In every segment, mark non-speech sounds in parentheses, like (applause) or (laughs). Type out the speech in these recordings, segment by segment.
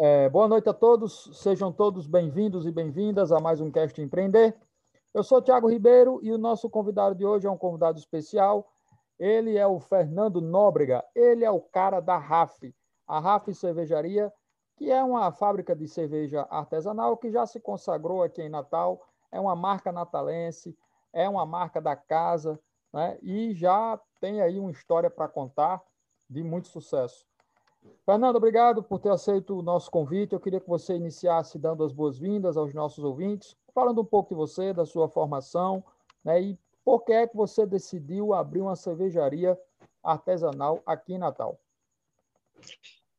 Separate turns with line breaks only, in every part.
É, boa noite a todos, sejam todos bem-vindos e bem-vindas a mais um Cast Empreender. Eu sou Tiago Ribeiro e o nosso convidado de hoje é um convidado especial. Ele é o Fernando Nóbrega, ele é o cara da RAF, a RAF Cervejaria, que é uma fábrica de cerveja artesanal que já se consagrou aqui em Natal, é uma marca natalense, é uma marca da casa, né? e já tem aí uma história para contar de muito sucesso. Fernando, obrigado por ter aceito o nosso convite. Eu queria que você iniciasse dando as boas-vindas aos nossos ouvintes, falando um pouco de você, da sua formação, né, e por que é que você decidiu abrir uma cervejaria artesanal aqui em Natal.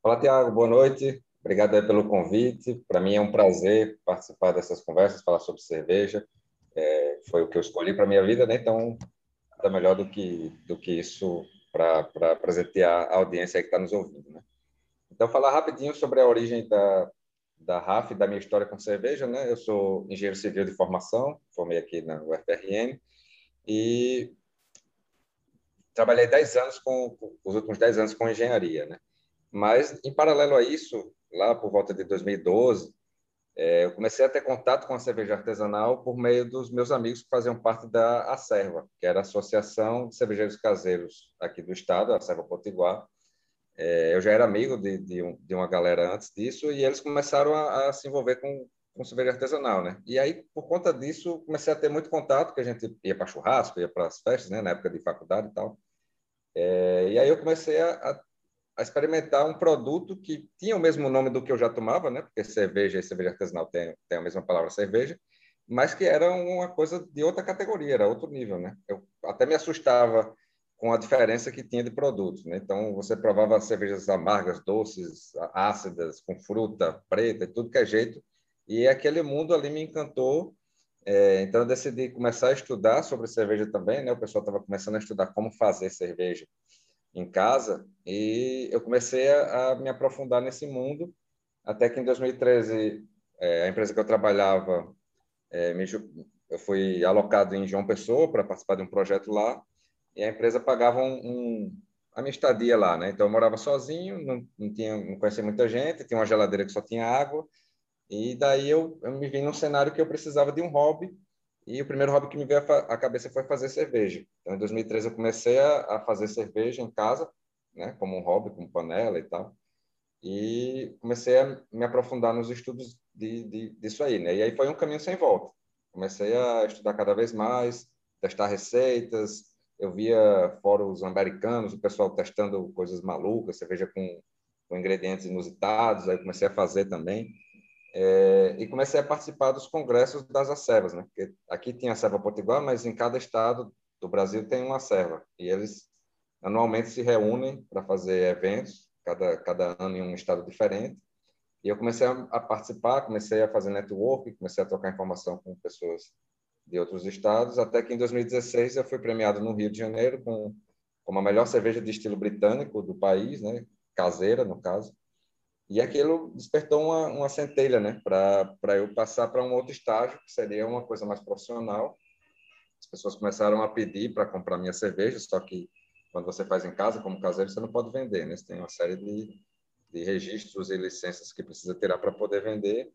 Olá, Tiago, boa noite. Obrigado pelo convite. Para mim é um prazer participar dessas conversas, falar sobre cerveja. É, foi o que eu escolhi para minha vida, né? Então, nada melhor do que do que isso para presentear a audiência que está nos ouvindo, né? Então, falar rapidinho sobre a origem da, da RAF, da minha história com cerveja, né? Eu sou engenheiro civil de formação, formei aqui na UFRN e trabalhei 10 anos com os últimos 10 anos com engenharia, né? Mas em paralelo a isso, lá por volta de 2012, é, eu comecei a ter contato com a cerveja artesanal por meio dos meus amigos que faziam parte da Acerva, que era a Associação de Cervejeiros Caseiros aqui do estado, a Acerva Potiguar, é, eu já era amigo de, de, um, de, uma galera antes disso e eles começaram a, a se envolver com, com cerveja artesanal, né? E aí, por conta disso, comecei a ter muito contato, que a gente ia para churrasco, ia para as festas, né? Na época de faculdade e tal. É, e aí eu comecei a, a, experimentar um produto que tinha o mesmo nome do que eu já tomava, né? Porque cerveja e cerveja artesanal tem, tem a mesma palavra cerveja, mas que era uma coisa de outra categoria, era outro nível, né? Eu até me assustava com a diferença que tinha de produtos. Né? Então, você provava cervejas amargas, doces, ácidas, com fruta preta, tudo que é jeito. E aquele mundo ali me encantou. É, então, eu decidi começar a estudar sobre cerveja também. Né? O pessoal estava começando a estudar como fazer cerveja em casa. E eu comecei a, a me aprofundar nesse mundo. Até que em 2013, é, a empresa que eu trabalhava, é, me, eu fui alocado em João Pessoa para participar de um projeto lá e a empresa pagava um, um, a minha estadia lá, né? Então eu morava sozinho, não, não tinha, não conhecia muita gente, tinha uma geladeira que só tinha água, e daí eu, eu me vi num cenário que eu precisava de um hobby, e o primeiro hobby que me veio à cabeça foi fazer cerveja. Então em 2013 eu comecei a, a fazer cerveja em casa, né? Como um hobby, com panela e tal, e comecei a me aprofundar nos estudos de, de, disso aí, né? E aí foi um caminho sem volta. Comecei a estudar cada vez mais, testar receitas, eu via fóruns americanos, o pessoal testando coisas malucas, cerveja com, com ingredientes inusitados, aí comecei a fazer também. É, e comecei a participar dos congressos das acervas, né? Porque aqui tinha a serva potiguar, mas em cada estado do Brasil tem uma serva. E eles anualmente se reúnem para fazer eventos, cada, cada ano em um estado diferente. E eu comecei a, a participar, comecei a fazer network, comecei a trocar informação com pessoas de outros estados, até que em 2016 eu fui premiado no Rio de Janeiro com, com a melhor cerveja de estilo britânico do país, né, caseira no caso, e aquilo despertou uma, uma centelha, né, para eu passar para um outro estágio, que seria uma coisa mais profissional. As pessoas começaram a pedir para comprar minha cerveja, só que quando você faz em casa, como caseiro, você não pode vender, né? Você tem uma série de, de registros e licenças que precisa tirar para poder vender.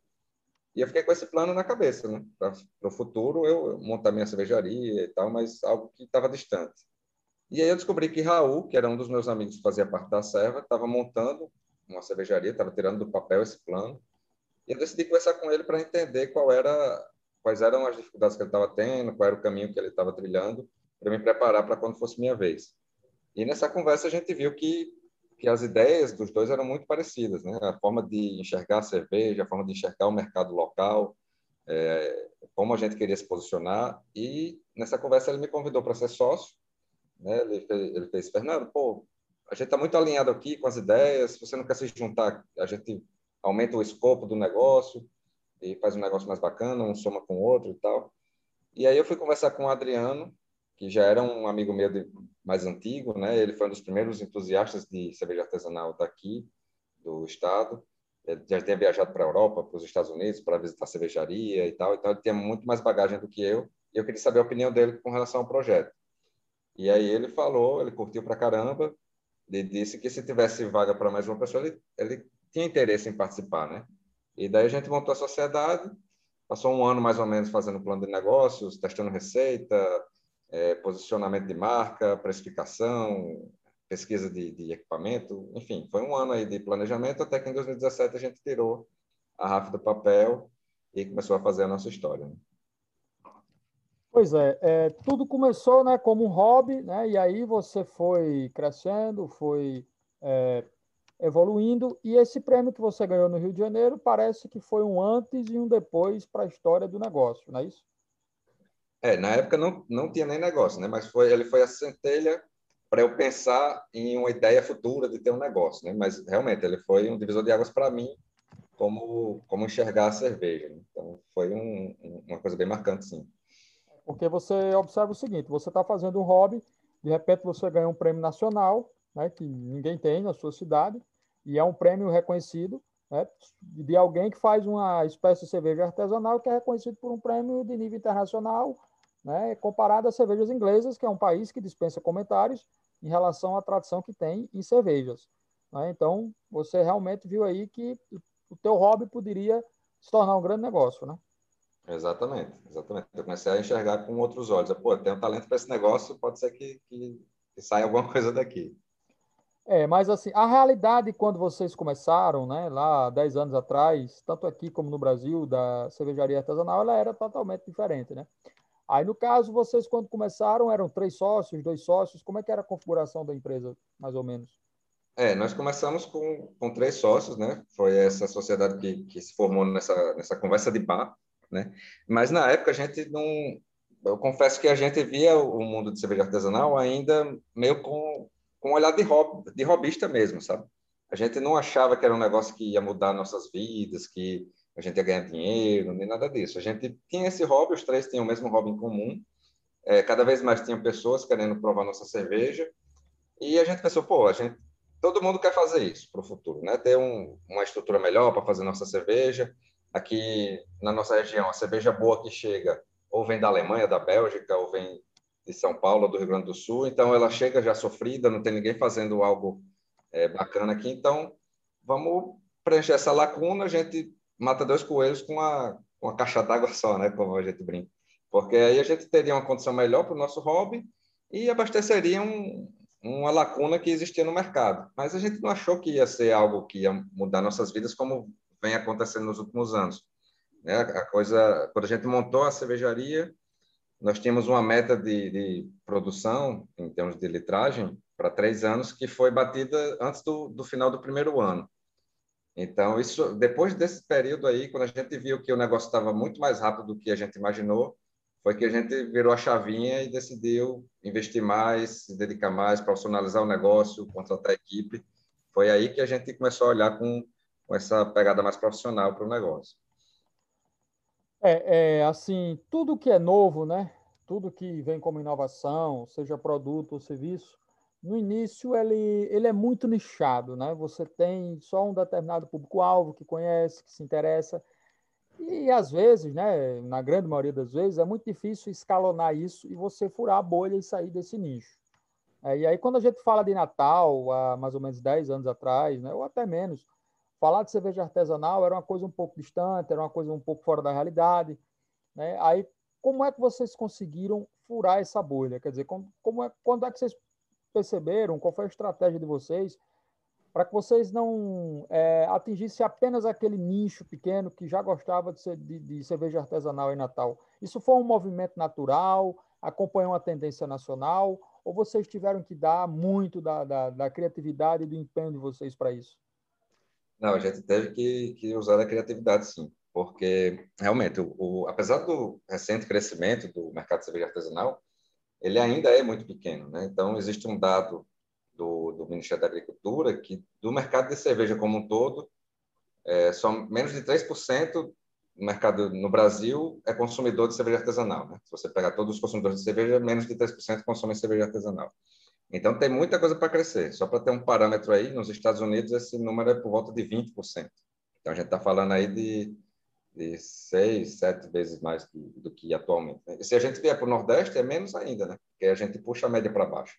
E eu fiquei com esse plano na cabeça, né? Para o futuro eu montar minha cervejaria e tal, mas algo que estava distante. E aí eu descobri que Raul, que era um dos meus amigos que fazia parte da serva, estava montando uma cervejaria, estava tirando do papel esse plano. E eu decidi conversar com ele para entender qual era, quais eram as dificuldades que ele estava tendo, qual era o caminho que ele estava trilhando, para me preparar para quando fosse minha vez. E nessa conversa a gente viu que que as ideias dos dois eram muito parecidas, né? A forma de enxergar a cerveja, a forma de enxergar o mercado local, é, como a gente queria se posicionar. E nessa conversa ele me convidou para ser sócio. Né? Ele, ele fez, Fernando, pô, a gente está muito alinhado aqui com as ideias. Se você não quer se juntar, a gente aumenta o escopo do negócio e faz um negócio mais bacana, um soma com o outro e tal. E aí eu fui conversar com o Adriano que já era um amigo meu de, mais antigo, né? Ele foi um dos primeiros entusiastas de cerveja artesanal daqui, do estado. Ele já tinha viajado para a Europa, para os Estados Unidos, para visitar cervejaria e tal. Então, ele tinha muito mais bagagem do que eu. E eu queria saber a opinião dele com relação ao projeto. E aí ele falou, ele curtiu para caramba, ele disse que se tivesse vaga para mais uma pessoa, ele, ele tinha interesse em participar, né? E daí a gente montou a sociedade, passou um ano mais ou menos fazendo plano de negócios, testando receita, é, posicionamento de marca, precificação, pesquisa de, de, equipamento, enfim, foi um ano aí de planejamento até que em 2017 a gente tirou a RAF do papel e começou a fazer a nossa história. Né?
Pois é, é, tudo começou né, como um hobby, né, e aí você foi crescendo, foi é, evoluindo, e esse prêmio que você ganhou no Rio de Janeiro parece que foi um antes e um depois para a história do negócio, não é isso?
É, na época não, não tinha nem negócio, né? Mas foi, ele foi a centelha para eu pensar em uma ideia futura de ter um negócio, né? Mas realmente ele foi um divisor de águas para mim, como como enxergar a cerveja. Né? Então foi um, uma coisa bem marcante, sim.
Porque você observa o seguinte: você está fazendo um hobby, de repente você ganha um prêmio nacional, né? Que ninguém tem na sua cidade e é um prêmio reconhecido né, de alguém que faz uma espécie de cerveja artesanal que é reconhecido por um prêmio de nível internacional né, comparado às cervejas inglesas, que é um país que dispensa comentários em relação à tradição que tem em cervejas. Né? Então, você realmente viu aí que o teu hobby poderia se tornar um grande negócio, né?
Exatamente, exatamente. Eu comecei a enxergar com outros olhos. Pô, tem um talento para esse negócio, pode ser que, que, que saia alguma (laughs) coisa daqui.
É, mas assim, a realidade quando vocês começaram, né, lá 10 anos atrás, tanto aqui como no Brasil, da cervejaria artesanal, ela era totalmente diferente, né? Aí, no caso, vocês, quando começaram, eram três sócios, dois sócios. Como é que era a configuração da empresa, mais ou menos?
É, nós começamos com, com três sócios, né? Foi essa sociedade que, que se formou nessa, nessa conversa de bar, né? Mas, na época, a gente não... Eu confesso que a gente via o mundo de cerveja artesanal ainda meio com, com um olhar de, hobby, de hobbyista mesmo, sabe? A gente não achava que era um negócio que ia mudar nossas vidas, que a gente ia ganhar dinheiro, nem nada disso. A gente tinha esse hobby, os três tinham o mesmo hobby em comum. É, cada vez mais tinham pessoas querendo provar nossa cerveja. E a gente pensou, pô, a gente, todo mundo quer fazer isso para o futuro, né? Ter um, uma estrutura melhor para fazer nossa cerveja. Aqui na nossa região, a cerveja boa que chega ou vem da Alemanha, da Bélgica, ou vem de São Paulo, do Rio Grande do Sul. Então, ela chega já sofrida, não tem ninguém fazendo algo é, bacana aqui. Então, vamos preencher essa lacuna. A gente mata dois coelhos com uma, uma caixa d'água (laughs) só, né? Como a gente brinca. Porque aí a gente teria uma condição melhor para o nosso hobby e abasteceria um, uma lacuna que existia no mercado. Mas a gente não achou que ia ser algo que ia mudar nossas vidas como vem acontecendo nos últimos anos. Né? A coisa, quando a gente montou a cervejaria, nós tínhamos uma meta de, de produção, em termos de litragem, para três anos, que foi batida antes do, do final do primeiro ano. Então, isso depois desse período aí, quando a gente viu que o negócio estava muito mais rápido do que a gente imaginou, foi que a gente virou a chavinha e decidiu investir mais, se dedicar mais, profissionalizar o negócio, contratar a equipe. Foi aí que a gente começou a olhar com, com essa pegada mais profissional para o negócio.
É, é, assim, tudo que é novo, né? Tudo que vem como inovação, seja produto ou serviço, no início ele, ele é muito nichado, né? Você tem só um determinado público-alvo que conhece, que se interessa, e às vezes, né, na grande maioria das vezes, é muito difícil escalonar isso e você furar a bolha e sair desse nicho. É, e aí, quando a gente fala de Natal, há mais ou menos 10 anos atrás, né, ou até menos, falar de cerveja artesanal era uma coisa um pouco distante, era uma coisa um pouco fora da realidade. Né? Aí, como é que vocês conseguiram furar essa bolha? Quer dizer, como, como é, quando é que vocês perceberam? Qual foi a estratégia de vocês para que vocês não é, atingissem apenas aquele nicho pequeno que já gostava de, ser, de, de, cerveja artesanal em Natal? Isso foi um movimento natural? Acompanhou uma tendência nacional? Ou vocês tiveram que dar muito da, da, da criatividade e do empenho de vocês para isso?
Não, a gente teve que, que usar a criatividade, sim, porque realmente, o, o, apesar do recente crescimento do mercado de cerveja artesanal, ele ainda é muito pequeno. Né? Então, existe um dado do, do Ministério da Agricultura que, do mercado de cerveja como um todo, é, só menos de 3% no mercado no Brasil é consumidor de cerveja artesanal. Né? Se você pegar todos os consumidores de cerveja, menos de 3% consomem cerveja artesanal. Então, tem muita coisa para crescer. Só para ter um parâmetro aí, nos Estados Unidos, esse número é por volta de 20%. Então, a gente está falando aí de, de seis, sete vezes mais do, do que atualmente. Né? Se a gente vier para o Nordeste, é menos ainda, né? Porque a gente puxa a média para baixo.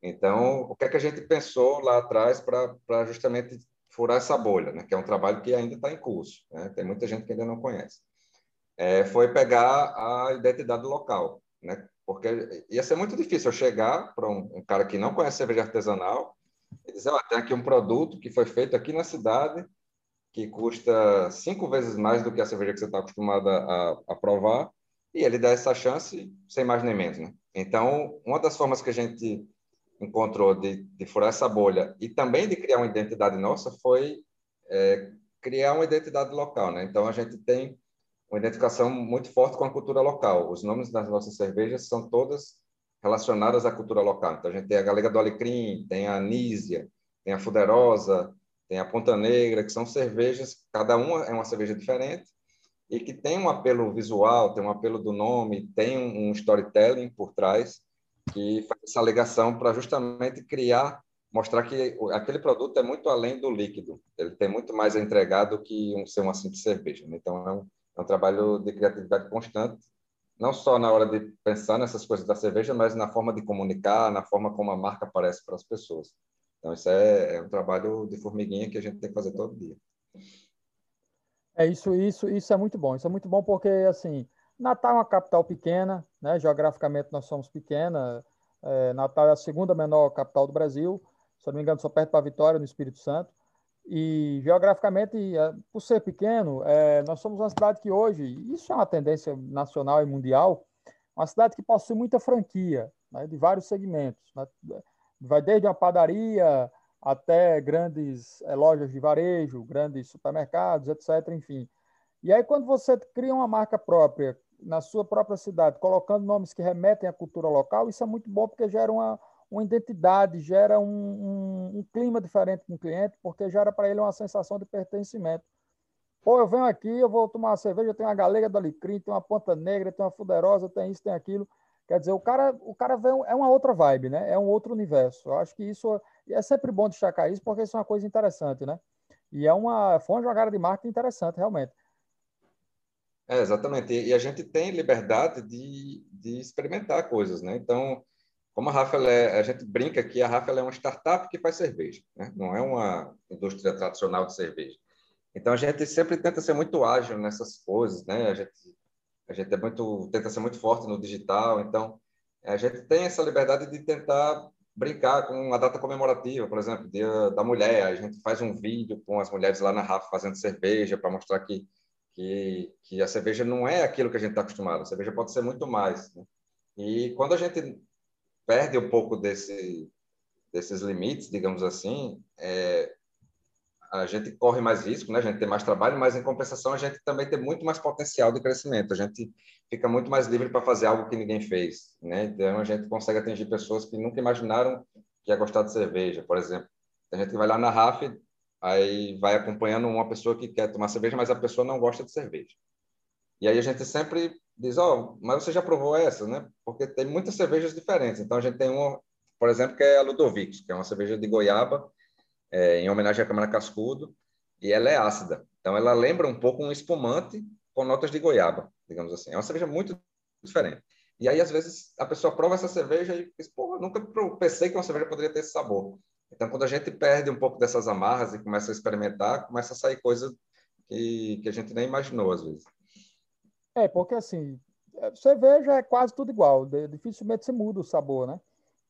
Então, o que é que a gente pensou lá atrás para justamente furar essa bolha, né? Que é um trabalho que ainda está em curso, né? Tem muita gente que ainda não conhece. É, foi pegar a identidade local, né? Porque ia ser muito difícil eu chegar para um, um, cara que não conhece cerveja artesanal e dizer, oh, tem aqui um produto que foi feito aqui na cidade que custa cinco vezes mais do que a cerveja que você está acostumado a, a provar e ele dá essa chance sem mais nem menos, né? Então, uma das formas que a gente encontrou de, de furar essa bolha e também de criar uma identidade nossa foi é, criar uma identidade local, né? Então a gente tem uma identificação muito forte com a cultura local. Os nomes das nossas cervejas são todas relacionadas à cultura local. Então a gente tem a Galega do Alecrim, tem a Anísia, tem a Fuderosa, tem a Ponta Negra, que são cervejas, cada uma é uma cerveja diferente e que tem um apelo visual, tem um apelo do nome, tem um storytelling por trás que faz essa alegação para justamente criar, mostrar que aquele produto é muito além do líquido. Ele tem muito mais a entregar do que um ser uma simples cerveja. Né? Então, é um, é um trabalho de criatividade constante, não só na hora de pensar nessas coisas da cerveja, mas na forma de comunicar, na forma como a marca aparece para as pessoas. Então, isso é, é um trabalho de formiguinha que a gente tem que fazer todo dia.
É isso, isso, isso é muito bom. Isso é muito bom porque assim Natal é uma capital pequena, né? geograficamente nós somos pequena. É, Natal é a segunda menor capital do Brasil, se não me engano, só perto para Vitória, no Espírito Santo. E geograficamente, é, por ser pequeno, é, nós somos uma cidade que hoje, isso é uma tendência nacional e mundial, uma cidade que possui muita franquia, né? de vários segmentos. Né? Vai desde uma padaria até grandes é, lojas de varejo, grandes supermercados, etc. Enfim. E aí, quando você cria uma marca própria na sua própria cidade, colocando nomes que remetem à cultura local, isso é muito bom porque gera uma, uma identidade, gera um, um, um clima diferente com o cliente, porque gera para ele uma sensação de pertencimento. Pô, eu venho aqui, eu vou tomar uma cerveja, tem uma galega do alecrim, tem uma ponta negra, tem uma fuderosa, tem isso, tem aquilo. Quer dizer, o cara, o cara vem, é uma outra vibe, né? É um outro universo. Eu acho que isso é sempre bom destacar isso, porque isso é uma coisa interessante, né? E é uma, foi uma jogada de marketing interessante, realmente.
É, exatamente. E a gente tem liberdade de, de experimentar coisas, né? Então, como a Rafael é, a gente brinca que a Rafael é uma startup que faz cerveja, né? Não é uma indústria tradicional de cerveja. Então, a gente sempre tenta ser muito ágil nessas coisas, né? A gente, a gente é muito, tenta ser muito forte no digital. Então, a gente tem essa liberdade de tentar brincar com uma data comemorativa, por exemplo, Dia da Mulher. A gente faz um vídeo com as mulheres lá na Rafa fazendo cerveja para mostrar que que, que a cerveja não é aquilo que a gente está acostumado. A cerveja pode ser muito mais. Né? E quando a gente perde um pouco desse, desses limites, digamos assim, é, a gente corre mais risco, né? a gente tem mais trabalho, mas em compensação a gente também tem muito mais potencial de crescimento. A gente fica muito mais livre para fazer algo que ninguém fez. Né? Então a gente consegue atingir pessoas que nunca imaginaram que ia gostar de cerveja, por exemplo. A gente vai lá na RAF aí vai acompanhando uma pessoa que quer tomar cerveja, mas a pessoa não gosta de cerveja. E aí a gente sempre diz, ó, oh, mas você já provou essa, né? Porque tem muitas cervejas diferentes. Então a gente tem uma, por exemplo, que é a Ludovic, que é uma cerveja de goiaba, é, em homenagem à Câmara Cascudo, e ela é ácida. Então ela lembra um pouco um espumante com notas de goiaba, digamos assim. É uma cerveja muito diferente. E aí, às vezes, a pessoa prova essa cerveja e diz, porra, nunca pensei que uma cerveja poderia ter esse sabor. Então, quando a gente perde um pouco dessas amarras e começa a experimentar, começa a sair coisa que, que a gente nem imaginou às vezes.
É, porque assim, é, cerveja é quase tudo igual, dificilmente se muda o sabor, né?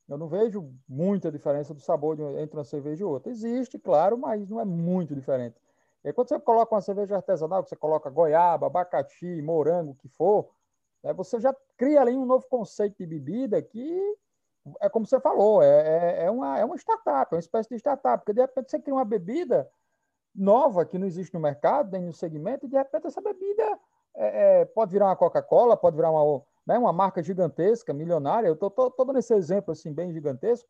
Eu não vejo muita diferença do sabor entre uma cerveja e outra. Existe, claro, mas não é muito diferente. E quando você coloca uma cerveja artesanal, você coloca goiaba, abacaxi, morango, o que for, né, você já cria ali um novo conceito de bebida que é como você falou, é, é, é, uma, é uma startup, é uma espécie de startup, porque de repente você cria uma bebida nova que não existe no mercado, nem no segmento, e de repente essa bebida é, é, pode virar uma Coca-Cola, pode virar uma, né, uma marca gigantesca, milionária. Eu estou dando esse exemplo assim, bem gigantesco,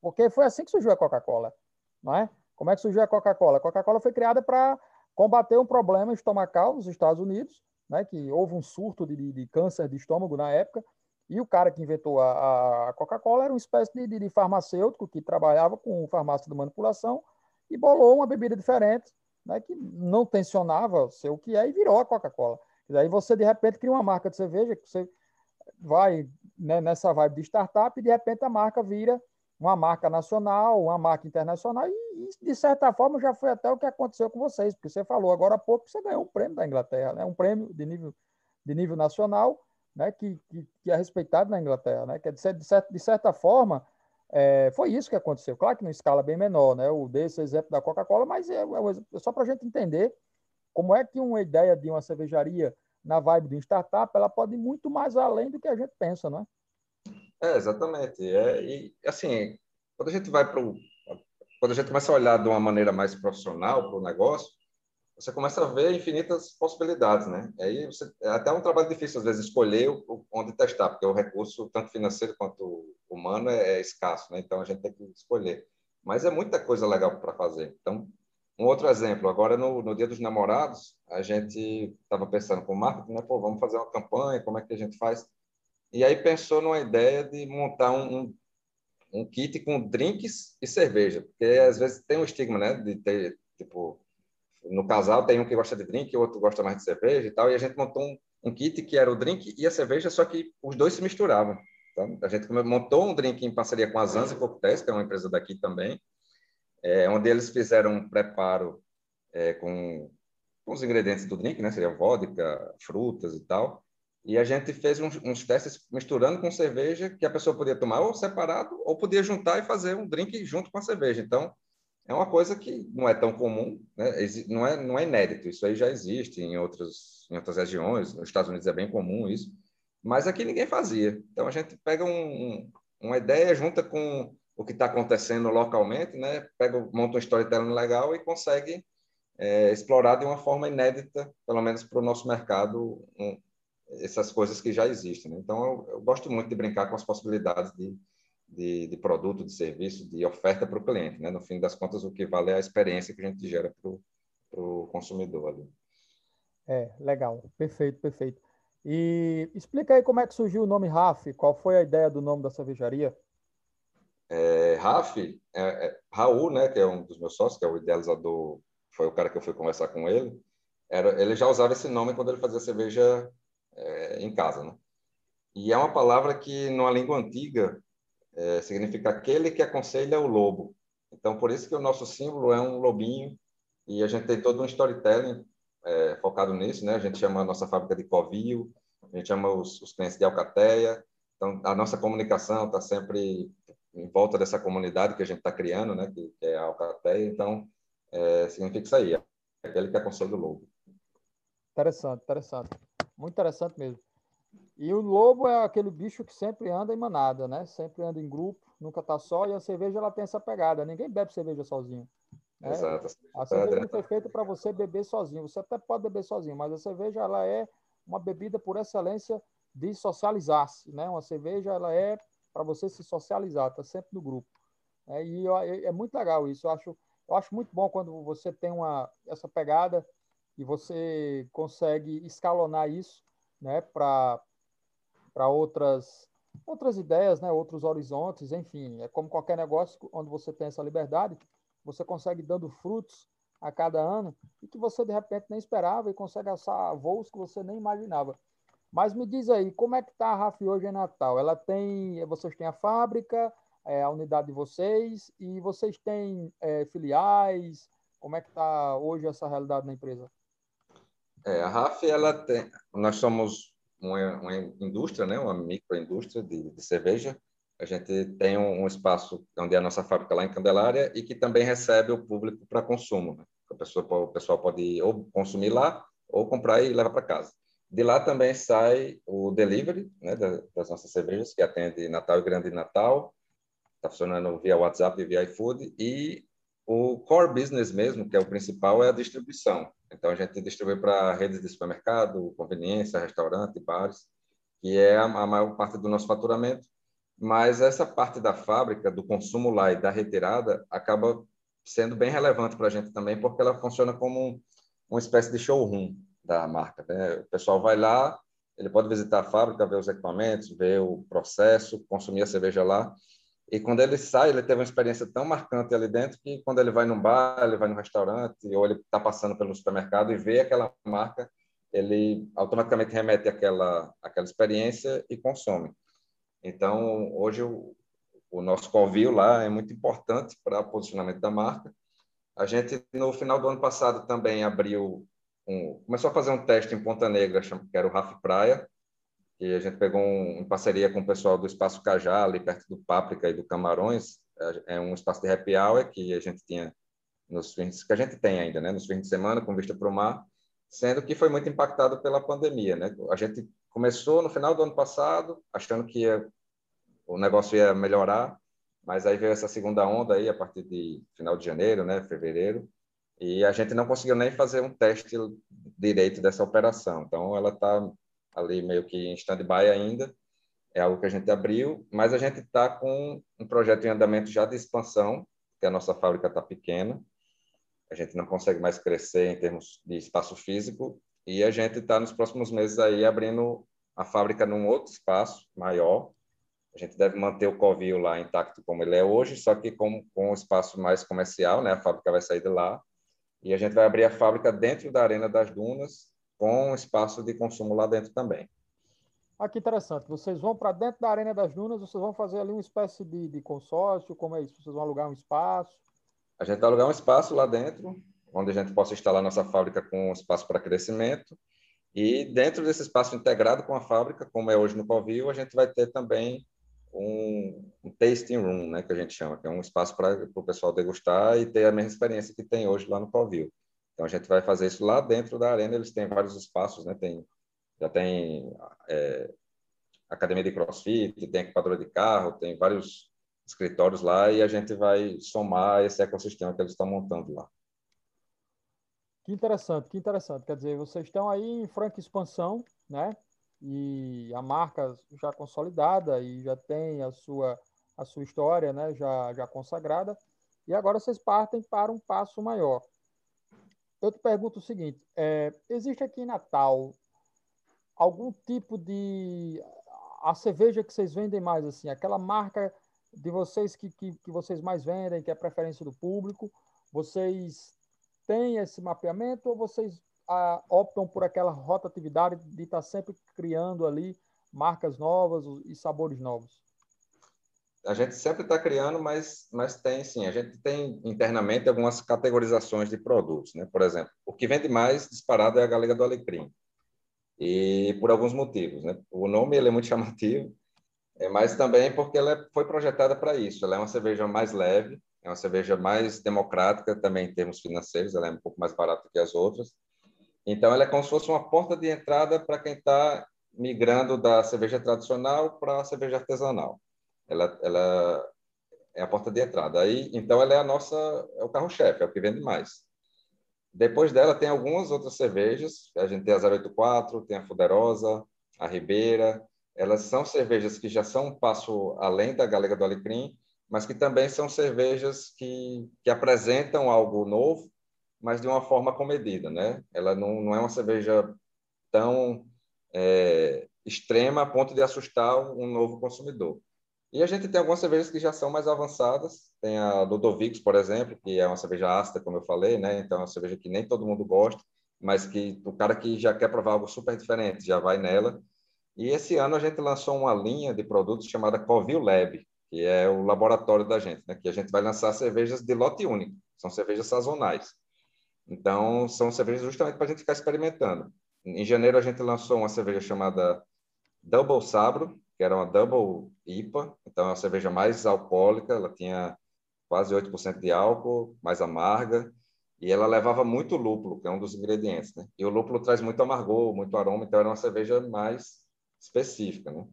porque foi assim que surgiu a Coca-Cola, não é? Como é que surgiu a Coca-Cola? A Coca-Cola foi criada para combater um problema estomacal nos Estados Unidos, né, que houve um surto de, de câncer de estômago na época, e o cara que inventou a, a Coca-Cola era uma espécie de, de, farmacêutico que trabalhava com farmácia de manipulação e bolou uma bebida diferente, né, que não tensionava ser o que é e virou a Coca-Cola. Daí você, de repente, cria uma marca de cerveja que você vai né, nessa vibe de startup e, de repente, a marca vira uma marca nacional, uma marca internacional, e, e, de certa forma já foi até o que aconteceu com vocês, porque você falou agora há pouco que você ganhou um prêmio da Inglaterra, né? um prêmio de nível, de nível nacional, né? que, que, que é respeitado na Inglaterra. Né? Que é de, certa, de certa forma, é, foi isso que aconteceu. Claro que em escala bem menor, né? o desse exemplo da Coca-Cola, mas é, é só para a gente entender como é que uma ideia de uma cervejaria na vibe de um startup, ela pode ir muito mais além do que a gente pensa, não é?
É, exatamente. É, e, assim, quando a gente vai para. Quando a gente começa a olhar de uma maneira mais profissional para o negócio, você começa a ver infinitas possibilidades, né? Aí você, é até um trabalho difícil, às vezes, escolher onde testar, porque o recurso, tanto financeiro quanto humano, é, é escasso, né? Então a gente tem que escolher. Mas é muita coisa legal para fazer. Então, um outro exemplo, agora no, no Dia dos Namorados, a gente estava pensando com o marketing, né? Pô, vamos fazer uma campanha, como é que a gente faz? E aí pensou numa ideia de montar um, um, um kit com drinks e cerveja, porque às vezes tem um estigma, né, de ter, tipo, no casal tem um que gosta de drink o outro gosta mais de cerveja e tal, e a gente montou um, um kit que era o drink e a cerveja, só que os dois se misturavam. Então, a gente montou um drink em parceria com a Zanzi Cocktails, que é uma empresa daqui também, é, onde eles fizeram um preparo é, com, com os ingredientes do drink, né, seria vodka, frutas e tal, e a gente fez uns, uns, testes misturando com cerveja que a pessoa podia tomar ou separado ou podia juntar e fazer um drink junto com a cerveja. Então, é uma coisa que não é tão comum, né? não, é, não é inédito. Isso aí já existe em outras, em outras regiões. Nos Estados Unidos é bem comum isso. Mas aqui ninguém fazia. Então, a gente pega um, uma ideia, junta com o que está acontecendo localmente, né? pega, monta um storytelling legal e consegue é, explorar de uma forma inédita, pelo menos para o nosso mercado, um, essas coisas que já existem. Né? Então, eu, eu, gosto muito de brincar com as possibilidades de, de, de produto, de serviço, de oferta para o cliente. Né? No fim das contas, o que vale é a experiência que a gente gera para o consumidor. Ali.
É, legal. Perfeito, perfeito. E explica aí como é que surgiu o nome RAF, qual foi a ideia do nome da cervejaria?
É, RAF, é, é, Raul, né, que é um dos meus sócios, que é o idealizador, foi o cara que eu fui conversar com ele, era, ele já usava esse nome quando ele fazia cerveja é, em casa, né? E é uma palavra que, numa língua antiga, é, significa aquele que aconselha o lobo. Então, por isso que o nosso símbolo é um lobinho e a gente tem todo um storytelling é, focado nisso, né? A gente chama a nossa fábrica de Covil, a gente chama os, os clientes de Alcateia. Então, a nossa comunicação está sempre em volta dessa comunidade que a gente está criando, né? Que, que, é a Alcateia. Então, é, significa isso aí, aquele que aconselha o lobo.
Interessante, interessante. Muito interessante mesmo. E o lobo é aquele bicho que sempre anda em manada, né? Sempre anda em grupo, nunca está só. E a cerveja ela tem essa pegada. Ninguém bebe cerveja sozinho. Né? Exato. A cerveja não foi feita para você beber sozinho. Você até pode beber sozinho, mas a cerveja ela é uma bebida por excelência de socializar-se, né? Uma cerveja ela é para você se socializar, tá sempre no grupo. É, e é, é muito legal isso. Eu acho, eu acho muito bom quando você tem uma essa pegada e você consegue escalonar isso né, para outras, outras ideias, né, outros horizontes, enfim, é como qualquer negócio onde você tem essa liberdade, você consegue dando frutos a cada ano e que você de repente nem esperava e consegue alçar voos que você nem imaginava. Mas me diz aí, como é que está a RAF hoje em Natal? Ela tem, vocês têm a fábrica, é, a unidade de vocês e vocês têm é, filiais? Como é que está hoje essa realidade na empresa?
É, a RAF, ela tem, nós somos uma, uma indústria, né, uma microindústria de, de cerveja. A gente tem um, um, espaço onde é a nossa fábrica lá em Candelária e que também recebe o público para consumo. Né? O pessoal pode ou consumir lá ou comprar e levar para casa. De lá também sai o delivery né, das nossas cervejas, que atende Natal e Grande Natal. Está funcionando via WhatsApp e via iFood. E o core business mesmo, que é o principal, é a distribuição. Então, a gente distribui para redes de supermercado, conveniência, restaurante, bares, que é a, maior parte do nosso faturamento. Mas essa parte da fábrica, do consumo lá e da retirada, acaba sendo bem relevante para a gente também, porque ela funciona como um, uma espécie de showroom da marca. Né? O pessoal vai lá, ele pode visitar a fábrica, ver os equipamentos, ver o processo, consumir a cerveja lá. E quando ele sai, ele teve uma experiência tão marcante ali dentro que quando ele vai num bar, ele vai num restaurante, ou ele está passando pelo supermercado e vê aquela marca, ele automaticamente remete àquela, àquela experiência e consome. Então, hoje, o, o nosso Covil lá é muito importante para o posicionamento da marca. A gente, no final do ano passado, também abriu um, começou a fazer um teste em Ponta Negra, que era o Raf Praia, e a gente pegou um, em parceria com o pessoal do Espaço Cajá, ali perto do Páprica e do Camarões, é, é um espaço de happy hour que a gente tinha nos fins, que a gente tem ainda, né, nos fins de semana, com vista para o mar, sendo que foi muito impactado pela pandemia, né? A gente começou no final do ano passado, achando que ia, o negócio ia melhorar, mas aí veio essa segunda onda aí a partir de final de janeiro, né, fevereiro, e a gente não conseguiu nem fazer um teste direito dessa operação. Então ela está ali meio que em stand-by ainda, é algo que a gente abriu, mas a gente está com um projeto em andamento já de expansão, que a nossa fábrica está pequena, a gente não consegue mais crescer em termos de espaço físico, e a gente está nos próximos meses aí abrindo a fábrica num outro espaço maior. A gente deve manter o Covil lá intacto como ele é hoje, só que com, com um espaço mais comercial, né? A fábrica vai sair de lá. E a gente vai abrir a fábrica dentro da Arena das Dunas, com espaço de consumo lá dentro também.
Ah, que interessante. Vocês vão para dentro da Arena das Dunas, vocês vão fazer ali uma espécie de, de consórcio, como é isso? Vocês vão alugar um espaço?
A gente vai alugar um espaço lá dentro, onde a gente possa instalar nossa fábrica com espaço para crescimento. E dentro desse espaço integrado com a fábrica, como é hoje no Covil, a gente vai ter também um, um tasting room, né, que a gente chama, que é um espaço para o pessoal degustar e ter a mesma experiência que tem hoje lá no Covil. Então a gente vai fazer isso lá dentro da arena. Eles têm vários espaços, né? Tem já tem é, academia de CrossFit, tem equipadora de carro, tem vários escritórios lá e a gente vai somar esse ecossistema que eles estão montando lá.
Que interessante, que interessante. Quer dizer, vocês estão aí em franca expansão, né? E a marca já consolidada e já tem a sua a sua história, né? Já já consagrada. E agora vocês partem para um passo maior eu te pergunto o seguinte: é, existe aqui em Natal algum tipo de a cerveja que vocês vendem mais assim, aquela marca de vocês que, que, que vocês mais vendem, que é a preferência do público, vocês têm esse mapeamento ou vocês ah, optam por aquela rotatividade de estar sempre criando ali marcas novas e sabores novos?
A gente sempre está criando, mas, mas tem sim. A gente tem internamente algumas categorizações de produtos. Né? Por exemplo, o que vende mais disparado é a galega do alecrim. E por alguns motivos. Né? O nome ele é muito (laughs) chamativo, é, mas também porque ela foi projetada para isso. Ela é uma cerveja mais leve, é uma cerveja mais democrática também em termos financeiros, ela é um pouco mais barata que as outras. Então, ela é como se fosse uma porta de entrada para quem está migrando da cerveja tradicional para a cerveja artesanal. Ela, ela é a porta de entrada. Aí, então, ela é a nossa, é o carro-chefe, é o que vende mais. Depois dela, tem algumas outras cervejas. A gente tem a 084, tem a Fuderosa, a Ribeira. Elas são cervejas que já são um passo além da Galega do Alecrim, mas que também são cervejas que, que apresentam algo novo, mas de uma forma comedida, né? Ela não, não é uma cerveja tão é, extrema a ponto de assustar um novo consumidor. E a gente tem algumas cervejas que já são mais avançadas. Tem a Ludovicos, por exemplo, que é uma cerveja ácida, como eu falei, né? Então é uma cerveja que nem todo mundo gosta, mas que o cara que já quer provar algo super diferente já vai nela. E esse ano a gente lançou uma linha de produtos chamada Covil Lab, que é o laboratório da gente, né? Que a gente vai lançar cervejas de lote único, são cervejas sazonais. Então são cervejas justamente para a gente ficar experimentando. Em janeiro a gente lançou uma cerveja chamada Double Sabro, que era uma Double IPA, então é uma cerveja mais alcoólica, ela tinha quase 8% de álcool, mais amarga, e ela levava muito lúpulo, que é um dos ingredientes, né? E o lúpulo traz muito amargor, muito aroma, então era uma cerveja mais específica, né?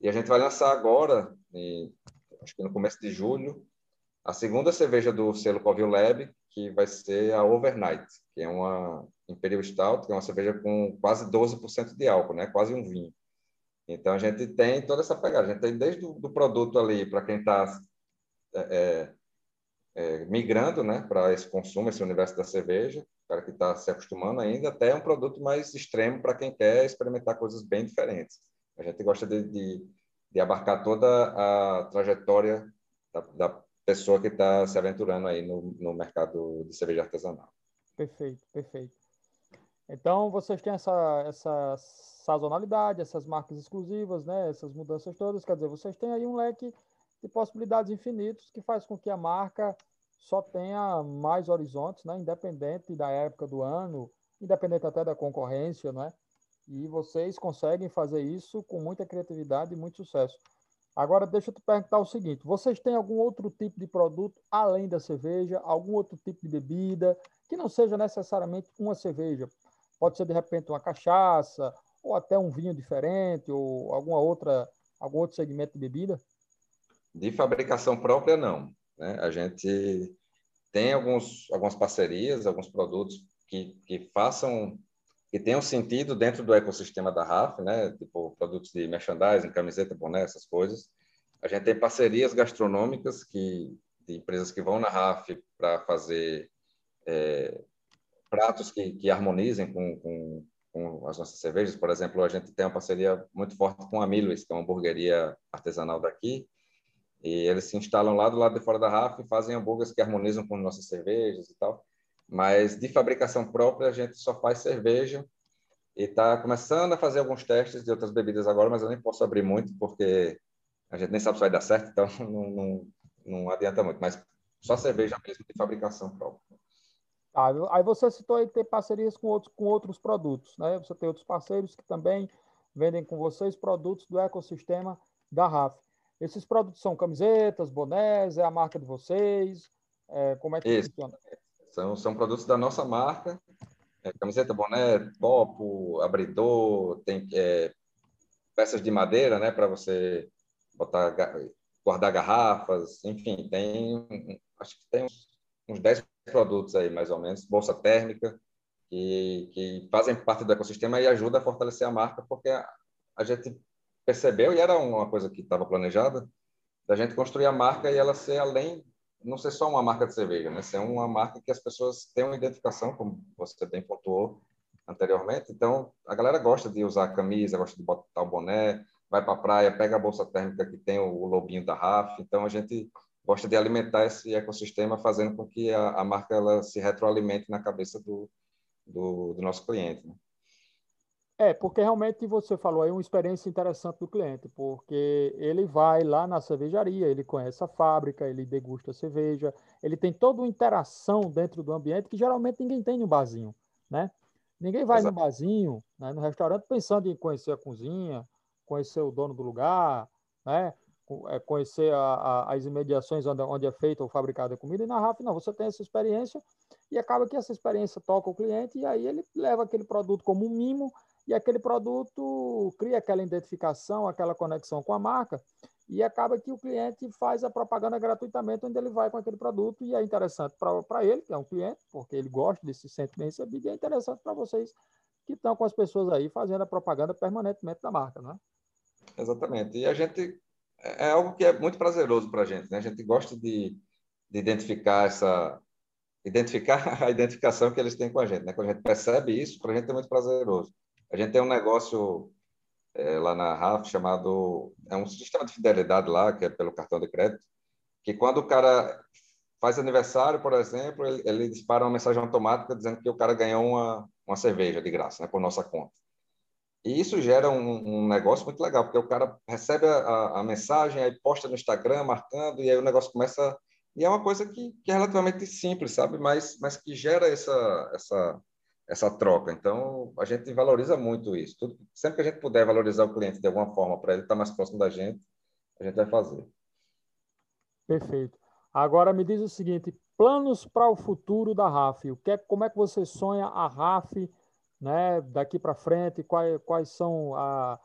E a gente vai lançar agora, acho que no começo de julho, a segunda cerveja do selo Covil Lab, que vai ser a Overnight, que é uma Imperial Stout, que é uma cerveja com quase 12% de álcool, né? Quase um vinho. Então, a gente tem toda essa pegada. A gente tem desde o do produto ali, para quem está é, é, é, migrando né, para esse consumo, esse universo da cerveja, cara que está se acostumando ainda, até um produto mais extremo para quem quer experimentar coisas bem diferentes. A gente gosta de, de, de abarcar toda a trajetória da, da pessoa que está se aventurando aí no, no mercado de cerveja artesanal.
Perfeito, perfeito. Então, vocês têm essa, essa sazonalidade, essas marcas exclusivas, né, essas mudanças todas, quer dizer, vocês têm aí um leque de possibilidades infinitos que faz com que a marca só tenha mais horizontes, né, independente da época do ano, independente até da concorrência, né? E vocês conseguem fazer isso com muita criatividade e muito sucesso. Agora, deixa eu te perguntar o seguinte: vocês têm algum outro tipo de produto além da cerveja, algum outro tipo de bebida que não seja necessariamente uma cerveja? Pode ser de repente uma cachaça, ou até um vinho diferente, ou alguma outra, algum outro segmento de bebida?
De fabricação própria, não. Né? A gente tem alguns, algumas parcerias, alguns produtos que, que façam, que tenham sentido dentro do ecossistema da RAF, né? tipo produtos de merchandising, camiseta, boné, essas coisas. A gente tem parcerias gastronômicas que, de empresas que vão na RAF para fazer é, pratos que, que harmonizem com, com, com, as nossas cervejas. Por exemplo, a gente tem uma parceria muito forte com a Milos, que é uma hamburgueria artesanal daqui, e eles se instalam lá do lado de fora da Rafa e fazem hambúrgueres que harmonizam com nossas cervejas e tal. Mas de fabricação própria, a gente só faz cerveja e está começando a fazer alguns testes de outras bebidas agora, mas eu nem posso abrir muito porque a gente nem sabe se vai dar certo, então (laughs) não, não, não adianta muito. Mas só cerveja mesmo de fabricação própria.
Ah, aí você citou aí tem parcerias com outros, com outros produtos, né? Você tem outros parceiros que também vendem com vocês produtos do ecossistema da RAF. Esses produtos são camisetas, bonés, é a marca de vocês? É, como é que Isso. funciona?
São, são produtos da nossa marca. É, camiseta, boné, copo, abridor, tem é, peças de madeira, né, para você botar, guardar garrafas, enfim, tem, acho que tem uns, uns 10 produtos aí, mais ou menos, bolsa térmica, que, que fazem parte do ecossistema e ajuda a fortalecer a marca, porque a, a gente percebeu, e era uma coisa que estava planejada, da gente construir a marca e ela ser além, não ser só uma marca de cerveja, né? ser uma marca que as pessoas tenham identificação, como você bem pontuou anteriormente. Então, a galera gosta de usar a camisa, gosta de botar o boné, vai para a praia, pega a bolsa térmica que tem o, o lobinho da RAF. Então, a gente gosta de alimentar esse ecossistema, fazendo com que a, a marca ela se retroalimente na cabeça do, do, do nosso cliente. Né?
É, porque realmente você falou aí uma experiência interessante do cliente, porque ele vai lá na cervejaria, ele conhece a fábrica, ele degusta a cerveja, ele tem toda uma interação dentro do ambiente que geralmente ninguém tem no barzinho, né? Ninguém vai Exato. no barzinho, né, no restaurante, pensando em conhecer a cozinha, conhecer o dono do lugar, né? É, conhecer a, a, as imediações onde, onde, é feita ou fabricada a comida, e na RAF não, você tem essa experiência e acaba que essa experiência toca o cliente e aí ele leva aquele produto como um mimo e aquele produto cria aquela identificação, aquela conexão com a marca, e acaba que o cliente faz a propaganda gratuitamente onde ele vai com aquele produto, e é interessante para ele, que é um cliente, porque ele gosta de se sentir bem recebido, e é interessante para vocês que estão com as pessoas aí fazendo a propaganda permanentemente da marca, né?
Exatamente. E a gente é, é algo que é muito prazeroso para a gente, né? A gente gosta de, de identificar essa identificar (laughs) a identificação que eles têm com a gente, né? Quando a gente percebe isso, para a gente é muito prazeroso. A gente tem um negócio é, lá na RAF chamado. É um sistema de fidelidade lá, que é pelo cartão de crédito, que quando o cara faz aniversário, por exemplo, ele, ele dispara uma mensagem automática dizendo que o cara ganhou uma, uma cerveja de graça, né, por nossa conta. E isso gera um, um negócio muito legal, porque o cara recebe a, a, mensagem, aí posta no Instagram, marcando, e aí o negócio começa. E é uma coisa que, que é relativamente simples, sabe? Mas, mas que gera essa, essa, essa troca. Então, a gente valoriza muito isso. Tudo, sempre que a gente puder valorizar o cliente de alguma forma para ele estar mais próximo da gente, a gente vai fazer.
Perfeito. Agora me diz o seguinte: planos para o futuro da RAF. O que é, como é que você sonha a RAF né, daqui para frente? Quais, quais são a,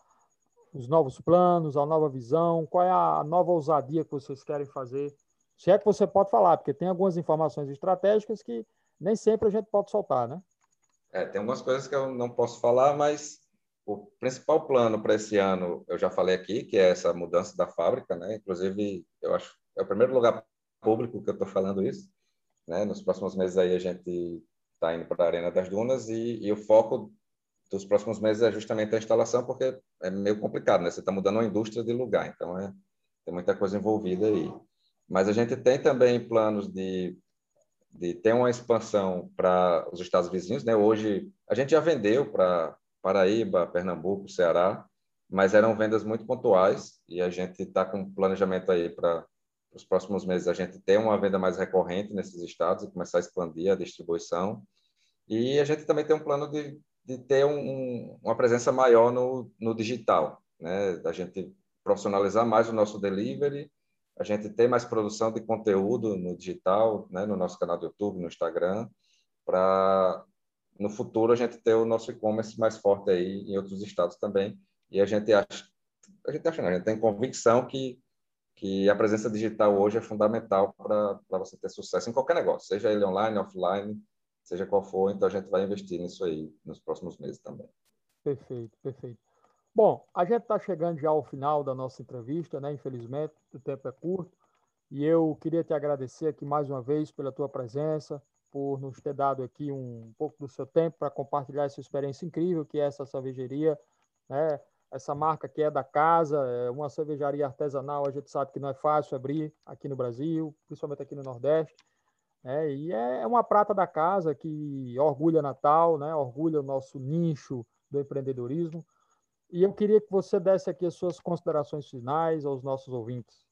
os novos planos, a nova visão? Qual é a nova ousadia que vocês querem fazer? Se é que você pode falar, porque tem algumas informações estratégicas que nem sempre a gente pode soltar, né?
É, tem algumas coisas que eu não posso falar, mas o principal plano para esse ano eu já falei aqui, que é essa mudança da fábrica, né? Inclusive, eu acho é o primeiro lugar público que eu estou falando isso. Né? Nos próximos meses aí a gente está indo para a Arena das Dunas e, e, o foco dos próximos meses é justamente a instalação, porque é meio complicado, né? Você está mudando uma indústria de lugar, então é, tem muita coisa envolvida aí. Mas a gente tem também planos de, de ter uma expansão para os estados vizinhos, né? Hoje a gente já vendeu para Paraíba, Pernambuco, Ceará, mas eram vendas muito pontuais e a gente está com planejamento aí para os próximos meses a gente ter uma venda mais recorrente nesses estados e começar a expandir a distribuição. E a gente também tem um plano de, de ter um, uma presença maior no, no digital, né? Da gente profissionalizar mais o nosso delivery, a gente ter mais produção de conteúdo no digital, né? No nosso canal do YouTube, no Instagram, para no futuro a gente ter o nosso e-commerce mais forte aí em outros estados também. E a gente acha, a gente acha, não, a gente tem convicção que que a presença digital hoje é fundamental para você ter sucesso em qualquer negócio, seja ele online, offline, seja qual for. Então a gente vai investir nisso aí nos próximos meses também.
Perfeito, perfeito. Bom, a gente está chegando já ao final da nossa entrevista, né? Infelizmente, o tempo é curto. E eu queria te agradecer aqui mais uma vez pela tua presença, por nos ter dado aqui um pouco do seu tempo para compartilhar essa experiência incrível que é essa cervejaria, né? Essa marca que é da casa, é uma cervejaria artesanal, a gente sabe que não é fácil abrir aqui no Brasil, principalmente aqui no Nordeste. Né? E é, é uma prata da casa que orgulha Natal, né? orgulha o nosso nicho do empreendedorismo. E eu queria que você desse aqui as suas considerações finais aos nossos ouvintes.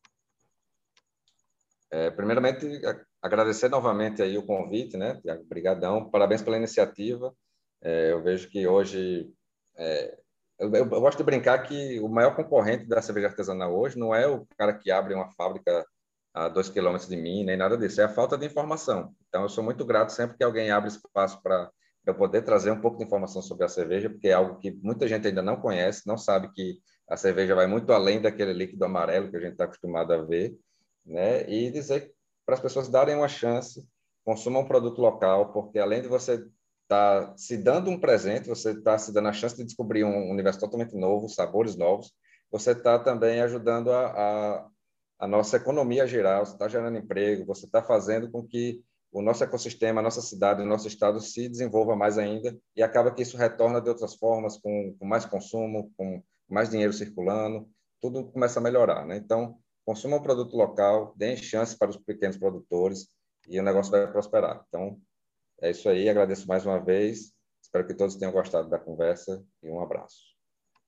É, primeiramente, agradecer novamente aí o convite, né? Obrigadão. Parabéns pela iniciativa. É, eu vejo que hoje é, eu, eu, gosto de brincar que o maior concorrente da cerveja artesanal hoje não é o cara que abre uma fábrica a dois quilômetros de mim, nem nada disso, é a falta de informação. Então, eu sou muito grato sempre que alguém abre espaço para eu poder trazer um pouco de informação sobre a cerveja, porque é algo que muita gente ainda não conhece, não sabe que a cerveja vai muito além daquele líquido amarelo que a gente está acostumado a ver, né? E dizer para as pessoas darem uma chance, consumam um produto local, porque além de você está se dando um presente, você está se dando a chance de descobrir um universo totalmente novo, sabores novos. Você está também ajudando a, a, a, nossa economia geral, você está gerando emprego, você está fazendo com que o nosso ecossistema, a nossa cidade, o nosso estado se desenvolva mais ainda e acaba que isso retorna de outras formas, com, com mais consumo, com mais dinheiro circulando, tudo começa a melhorar. Né? Então, consuma um produto local, deem chance para os pequenos produtores e o negócio vai prosperar. Então, é isso aí, agradeço mais uma vez. Espero que todos tenham gostado da conversa e um abraço.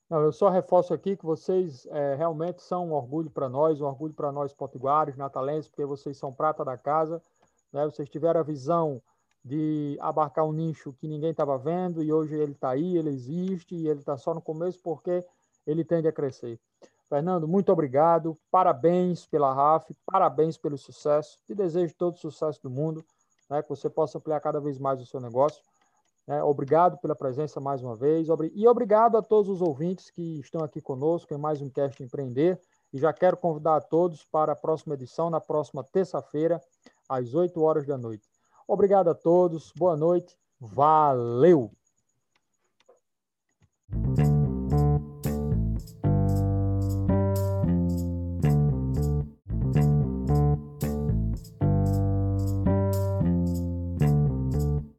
Não, eu só reforço aqui que vocês é, realmente são um orgulho para nós, um orgulho para nós potiguares, natalenses, porque vocês são prata da casa. Né? Vocês tiveram a visão de abarcar um nicho que ninguém estava vendo e hoje ele está aí, ele existe e ele está só no começo porque ele tende a crescer. Fernando, muito obrigado, parabéns pela RAF, parabéns pelo sucesso, te desejo todo o sucesso do mundo né, que você possa ampliar cada vez mais o seu negócio. Né? Obrigado pela presença mais uma vez e obrigado a todos os ouvintes que estão aqui conosco em mais um Cast Empreender. E já quero convidar a todos para a próxima edição, na próxima terça-feira, às 8 horas da noite. Obrigado a todos, boa noite, valeu!